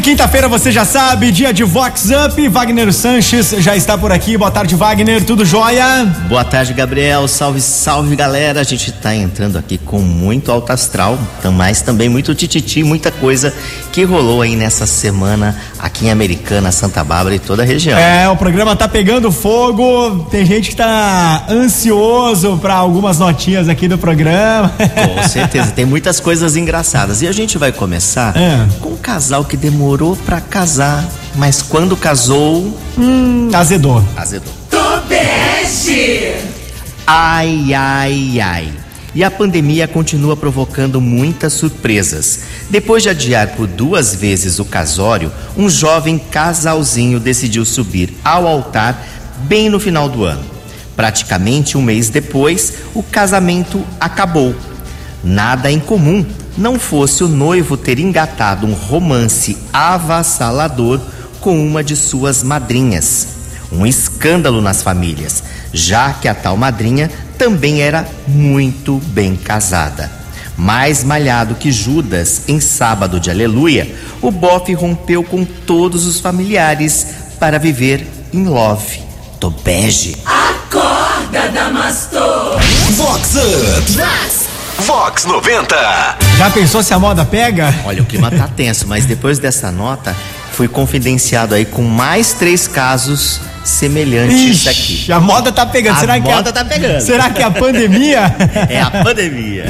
quinta-feira você já sabe, dia de Vox Up. Wagner Sanches já está por aqui. Boa tarde, Wagner. Tudo jóia? Boa tarde, Gabriel. Salve, salve, galera. A gente está entrando aqui com muito alto astral, mas também muito tititi, muita coisa que rolou aí nessa semana aqui em Americana, Santa Bárbara e toda a região. É, o programa tá pegando fogo. Tem gente que tá ansioso para algumas notinhas aqui do programa. Com certeza, tem muitas coisas engraçadas. E a gente vai começar é. com um casal que demorou para casar, mas quando casou. Hum, azedou. Azedou. Tobeste! Ai, ai, ai. E a pandemia continua provocando muitas surpresas. Depois de adiar por duas vezes o casório, um jovem casalzinho decidiu subir ao altar bem no final do ano. Praticamente um mês depois, o casamento acabou. Nada em comum não fosse o noivo ter engatado um romance avassalador com uma de suas madrinhas. Um escândalo nas famílias, já que a tal madrinha também era muito bem casada. Mais malhado que Judas em sábado de aleluia, o bofe rompeu com todos os familiares para viver em love. Tobege. Acorda, Damastor! Vox Up! Vox! Vox 90. Já pensou se a moda pega? Olha, o clima tá tenso, mas depois dessa nota, fui confidenciado aí com mais três casos semelhantes Ixi, aqui. A moda tá pegando. A será moda que a, tá pegando. Será que é a pandemia? é a pandemia.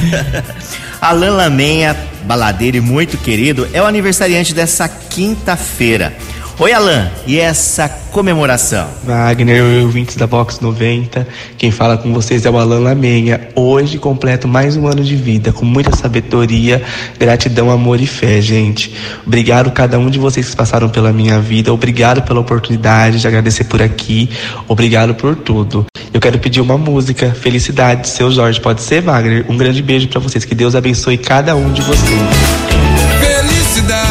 Alan Lamenha, baladeiro e muito querido, é o aniversariante dessa quinta-feira. Oi, Alan, e essa comemoração? Wagner, ouvintes da Box 90, quem fala com vocês é o Alan Lamenha. Hoje completo mais um ano de vida, com muita sabedoria, gratidão, amor e fé, gente. Obrigado a cada um de vocês que passaram pela minha vida, obrigado pela oportunidade de agradecer por aqui, obrigado por tudo. Eu quero pedir uma música, Felicidade, seu Jorge, pode ser, Wagner? Um grande beijo para vocês, que Deus abençoe cada um de vocês. Felicidade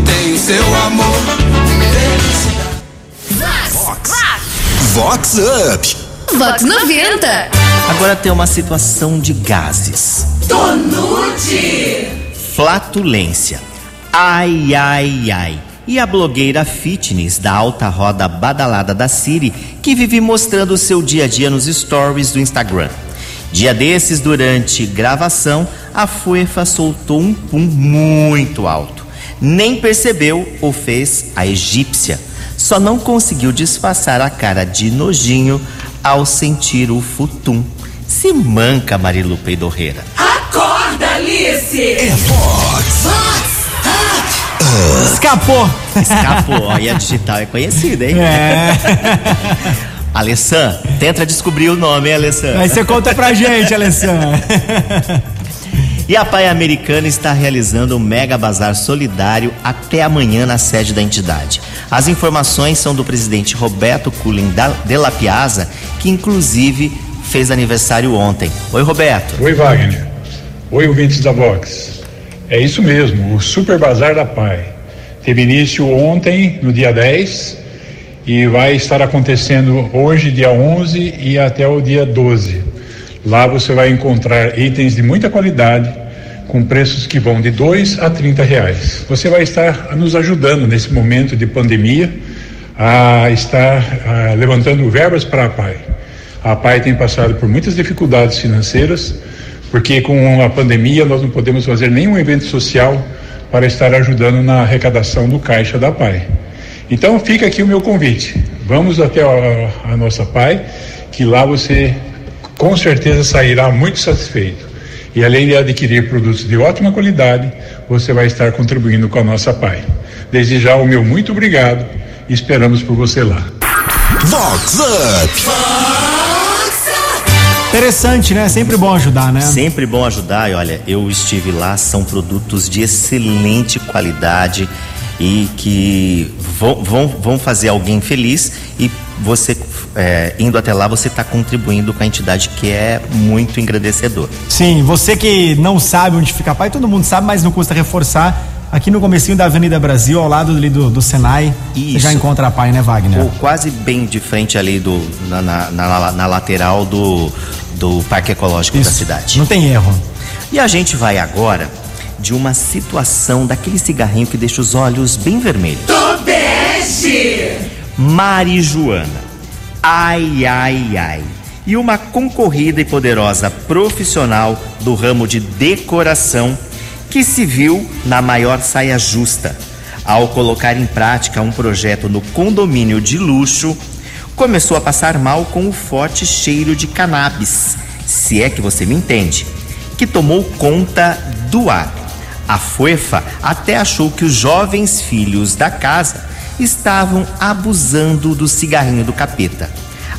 seu amor. Vox. Vox Up. Vox 90. Agora tem uma situação de gases. Tonute. Flatulência. Ai, ai, ai. E a blogueira fitness da alta roda badalada da Siri, que vive mostrando o seu dia a dia nos stories do Instagram. Dia desses, durante gravação, a Fuefa soltou um pum muito alto nem percebeu ou fez a egípcia. Só não conseguiu disfarçar a cara de nojinho ao sentir o futum. Se manca, Marilu Peidorreira. Acorda, Alice! É Fox! Fox! Uh. Escapou! Escapou. E a digital é conhecida, hein? É. Alessan, tenta descobrir o nome, hein, Alessan? Aí você conta pra gente, Alessan. E a Pai Americana está realizando um mega bazar solidário até amanhã na sede da entidade. As informações são do presidente Roberto Cullen de La Piazza, que inclusive fez aniversário ontem. Oi, Roberto. Oi, Wagner. Oi, ouvintes da Vox. É isso mesmo, o Super Bazar da Pai. Teve início ontem, no dia 10, e vai estar acontecendo hoje, dia 11, e até o dia 12. Lá você vai encontrar itens de muita qualidade, com preços que vão de 2 a 30 reais. Você vai estar nos ajudando nesse momento de pandemia a estar a, levantando verbas para a PAI. A PAI tem passado por muitas dificuldades financeiras, porque com a pandemia nós não podemos fazer nenhum evento social para estar ajudando na arrecadação do caixa da PAI. Então fica aqui o meu convite. Vamos até a, a nossa PAI, que lá você com certeza sairá muito satisfeito. E além de adquirir produtos de ótima qualidade, você vai estar contribuindo com a nossa PAI. Desde já o meu muito obrigado e esperamos por você lá. Vox Up! Interessante, né? Sempre bom ajudar, né? Sempre bom ajudar. E olha, eu estive lá, são produtos de excelente qualidade e que vão, vão, vão fazer alguém feliz e você é, indo até lá você está contribuindo com a entidade que é muito engrandecedor. Sim, você que não sabe onde fica a Pai, todo mundo sabe, mas não custa reforçar. Aqui no comecinho da Avenida Brasil, ao lado ali do, do Senai, Isso. você já encontra a Pai, né, Wagner? Ou quase bem de frente ali do, na, na, na, na lateral do, do Parque Ecológico da Isso. cidade. Não tem erro. E a gente vai agora de uma situação daquele cigarrinho que deixa os olhos bem vermelhos. Tobeste. Marijuana. Ai, ai, ai. E uma concorrida e poderosa profissional do ramo de decoração que se viu na maior saia justa. Ao colocar em prática um projeto no condomínio de luxo, começou a passar mal com o forte cheiro de cannabis, se é que você me entende, que tomou conta do ar. A Fuefa até achou que os jovens filhos da casa estavam abusando do cigarrinho do capeta.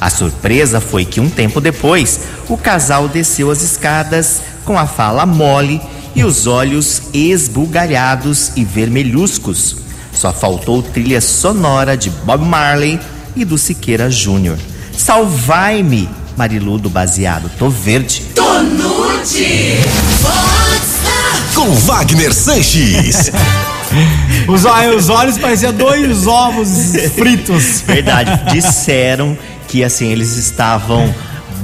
A surpresa foi que um tempo depois, o casal desceu as escadas com a fala mole e os olhos esbugalhados e vermelhuscos. Só faltou trilha sonora de Bob Marley e do Siqueira Júnior. Salvai-me, Marilu do baseado, tô verde. Tonute. Com Wagner Sanches. Os, ó- os olhos pareciam dois ovos fritos. Verdade, disseram que assim eles estavam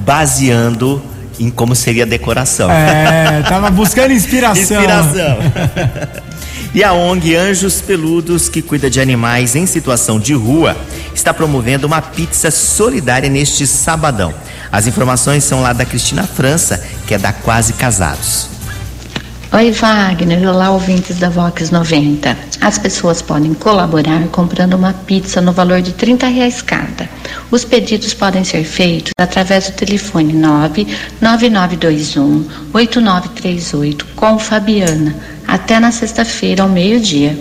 baseando em como seria a decoração. É, tava buscando inspiração. Inspiração. E a ONG Anjos Peludos, que cuida de animais em situação de rua, está promovendo uma pizza solidária neste sabadão. As informações são lá da Cristina França, que é da Quase Casados. Oi, Wagner. Olá, ouvintes da Vox 90. As pessoas podem colaborar comprando uma pizza no valor de 30 reais cada. Os pedidos podem ser feitos através do telefone 99921 8938 com Fabiana, até na sexta-feira ao meio-dia.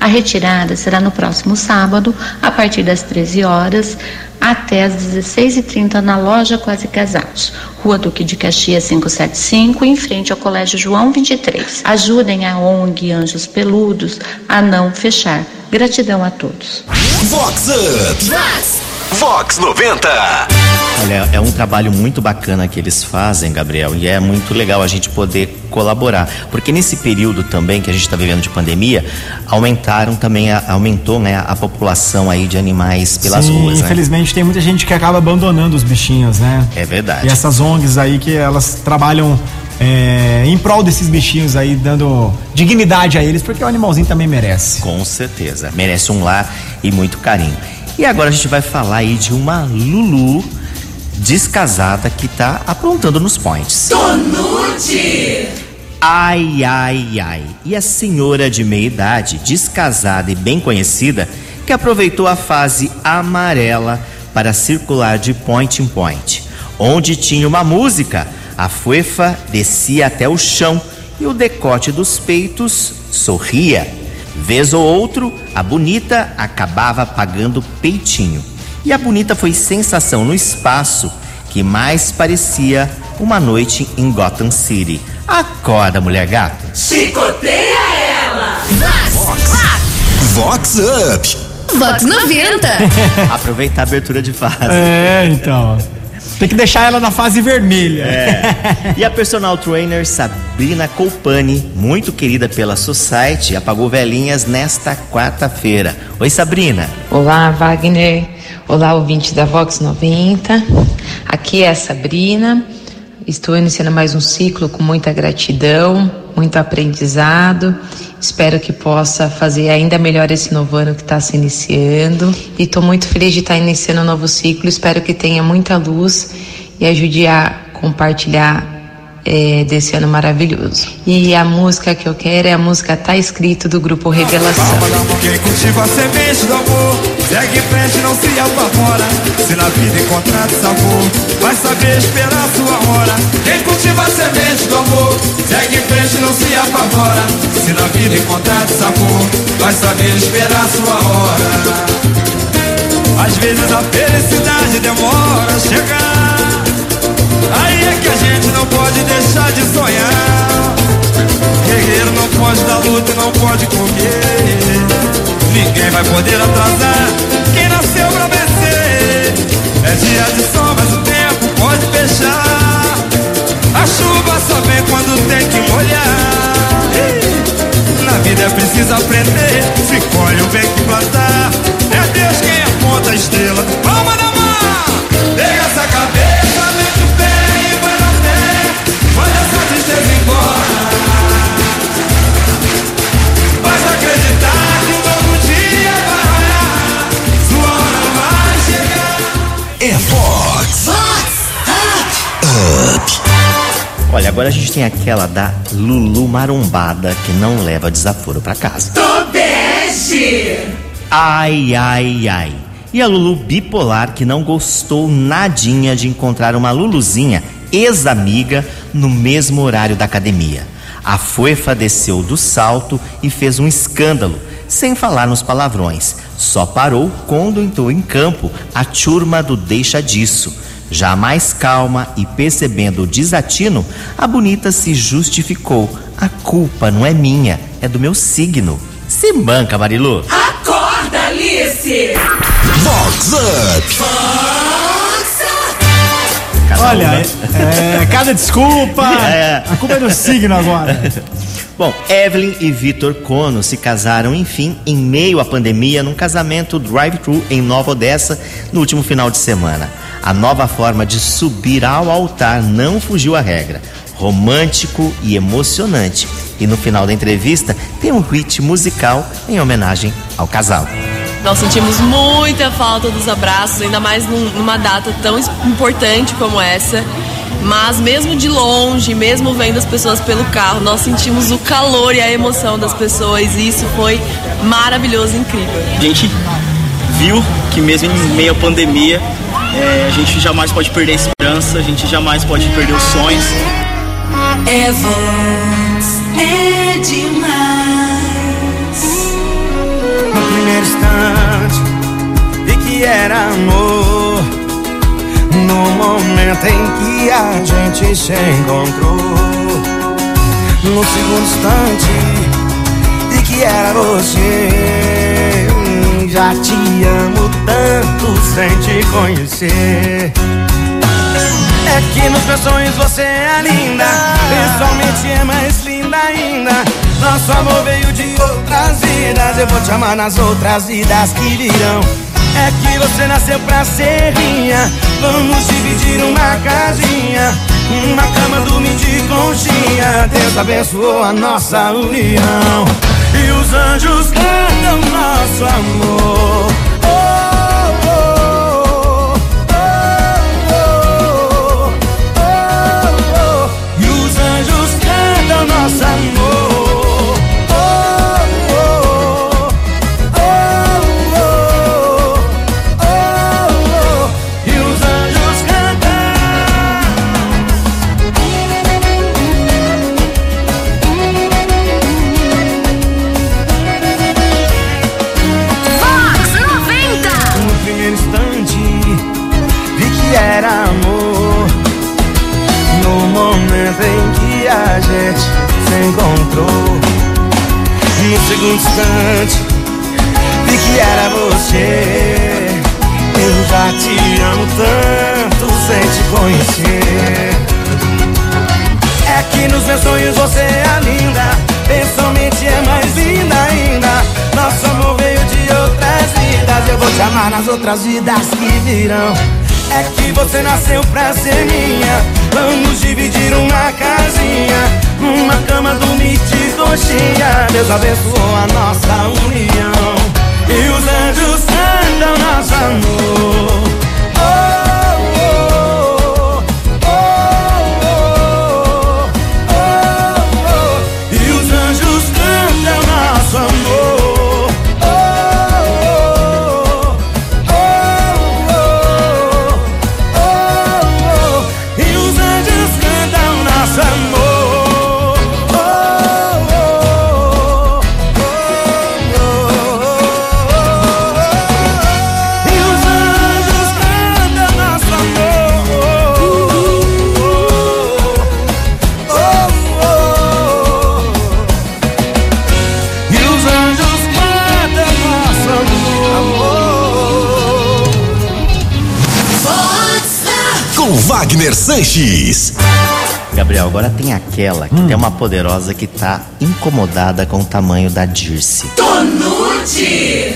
A retirada será no próximo sábado, a partir das 13 horas até às 16h30 na loja Quase Casados, Rua Duque de Caxias 575, em frente ao Colégio João 23. Ajudem a ONG Anjos Peludos a não fechar. Gratidão a todos. Vox Up. Vox 90. Olha, é um trabalho muito bacana que eles fazem, Gabriel, e é muito legal a gente poder colaborar, porque nesse período também que a gente está vivendo de pandemia, aumentaram também, a- aumentou né, a população aí de animais pelas Sim, ruas, né? infelizmente tem muita gente que acaba abandonando os bichinhos, né? É verdade. E essas ONGs aí que elas trabalham é, em prol desses bichinhos aí, dando dignidade a eles, porque o animalzinho também merece. Com certeza. Merece um lar e muito carinho. E agora a gente vai falar aí de uma Lulu descasada que tá aprontando nos points. Tonute. Ai, ai, ai. E a senhora de meia idade, descasada e bem conhecida, que aproveitou a fase amarela para circular de point em point. Onde tinha uma música, a fuefa descia até o chão e o decote dos peitos sorria. Vez ou outro, a bonita acabava pagando peitinho. E a bonita foi sensação no espaço que mais parecia uma noite em Gotham City. Acorda, mulher gata. Chicoteia ela. Vox Up. Vox 90. Aproveitar a abertura de fase. É, então. Tem que deixar ela na fase vermelha. E a personal trainer Sabrina Colpani, muito querida pela Society, apagou velhinhas nesta quarta-feira. Oi, Sabrina. Olá, Wagner. Olá, ouvintes da Vox 90. Aqui é a Sabrina. Estou iniciando mais um ciclo com muita gratidão, muito aprendizado. Espero que possa fazer ainda melhor esse novo ano que está se iniciando. E estou muito feliz de estar iniciando um novo ciclo. Espero que tenha muita luz e ajude a compartilhar é, desse ano maravilhoso. E a música que eu quero é a música Tá Escrito do grupo Revelação. Quem cultiva a semente do amor, segue em frente, não se apavora. Se na vida encontrar sabor, vai saber esperar sua hora. Quem cultiva a semente do amor, segue em frente, não se apavora. Se na vida encontrar sabor, vai saber esperar sua hora. Às vezes a felicidade demora a chegar. Aí é que a gente não pode deixar de sonhar. Guerreiro não pode dar luta e não pode comer. vai poder atrasar quem. É dia de sol, mas o tempo pode fechar. A chuva só vem quando tem que molhar. Na vida é preciso aprender. Se colhe o bem que plantar. É Deus quem aponta a estrela. Olha, agora a gente tem aquela da Lulu Marombada que não leva desaforo pra casa. Tobeste. Ai, ai, ai. E a Lulu bipolar que não gostou nadinha de encontrar uma Luluzinha, ex-amiga, no mesmo horário da academia. A fofa desceu do salto e fez um escândalo, sem falar nos palavrões. Só parou quando entrou em campo a turma do Deixa Disso. Já mais calma e percebendo o desatino, a bonita se justificou. A culpa não é minha, é do meu signo. Se banca, Marilu. Acorda, Alice. Vox Up. Olha, é, é, cada desculpa. É. A culpa é do signo agora. Bom, Evelyn e Vitor Cono se casaram, enfim, em meio à pandemia, num casamento drive-thru em Nova Odessa no último final de semana. A nova forma de subir ao altar não fugiu à regra. Romântico e emocionante. E no final da entrevista tem um hit musical em homenagem ao casal. Nós sentimos muita falta dos abraços, ainda mais num- numa data tão importante como essa. Mas mesmo de longe, mesmo vendo as pessoas pelo carro, nós sentimos o calor e a emoção das pessoas e isso foi maravilhoso, incrível. A gente viu que mesmo em meio à pandemia, é, a gente jamais pode perder a esperança, a gente jamais pode perder os sonhos. É Vox, é demais. No primeiro instante vi que era amor. No momento em que a gente se encontrou. No segundo instante vi que era você. Já te amo tanto sem te conhecer. É que nos meus sonhos você é linda. Pessoalmente é mais linda ainda. Nosso amor veio de outras vidas. Eu vou te amar nas outras vidas que virão. É que você nasceu pra ser minha. Vamos dividir uma casinha. Uma cama, dormir de conchinha. Deus abençoou a nossa união E os anjos cantam nosso amor Oh, oh, oh, oh, oh, oh, oh. E os anjos cantam nosso amor É que nos meus sonhos você é linda Pessoalmente é mais linda ainda. Nosso amor veio de outras vidas Eu vou te amar nas outras vidas que virão. É que você nasceu pra ser minha Vamos dividir uma casinha. Uma cama, dormir de coxinha Deus abençoou a nossa união. E os anjos cantam nosso amor Wagner Sanches. Gabriel, agora tem aquela que tem uma poderosa que tá incomodada com o tamanho da Dirce. Tonute.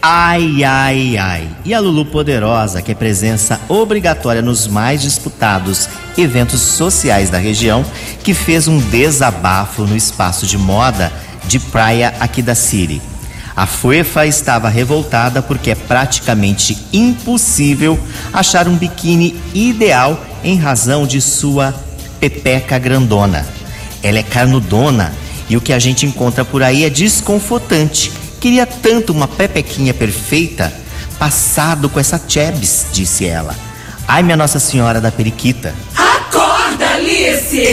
Ai, ai, ai. E a Lulu Poderosa, que é presença obrigatória nos mais disputados eventos sociais da região, que fez um desabafo no espaço de moda de praia aqui da City. A Fuefa estava revoltada porque é praticamente impossível achar um biquíni ideal em razão de sua pepeca grandona. Ela é carnudona e o que a gente encontra por aí é desconfortante. Queria tanto uma pepequinha perfeita, passado com essa chebs, disse ela. Ai, minha Nossa Senhora da Periquita. Acorda, Alice.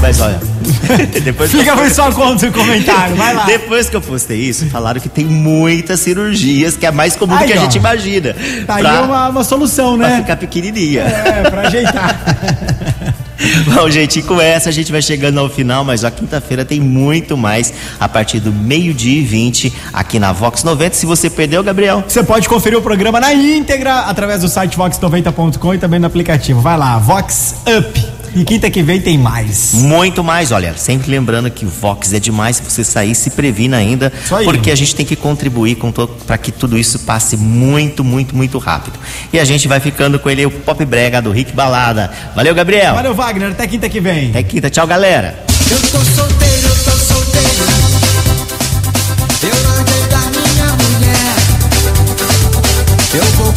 Mas olha, depois que Fica por sua conta o comentário, vai lá. Depois que eu postei isso, falaram que tem muitas cirurgias, que é mais comum do Aí, que a ó. gente imagina. Tá aí pra, uma, uma solução, pra né? ficar pequenininha. É, pra ajeitar. Bom, gente, e com essa a gente vai chegando ao final, mas a quinta-feira tem muito mais a partir do meio-dia e 20 aqui na Vox 90. Se você perdeu, Gabriel, Você pode conferir o programa na íntegra através do site vox90.com e também no aplicativo. Vai lá, Vox Up. E quinta que vem tem mais. muito mais. Olha, sempre lembrando que o Vox é demais. Se você sair, se previna ainda, Isso aí. porque a gente tem que contribuir para que tudo isso passe muito, muito, muito rápido. E a gente vai ficando com ele, o Pop Brega do Rick Balada. Valeu, Gabriel. Valeu, Wagner. Até quinta que vem. Até quinta. Tchau, galera. Eu tô solteiro, eu tô solteiro. Eu larguei da minha mulher. Eu vou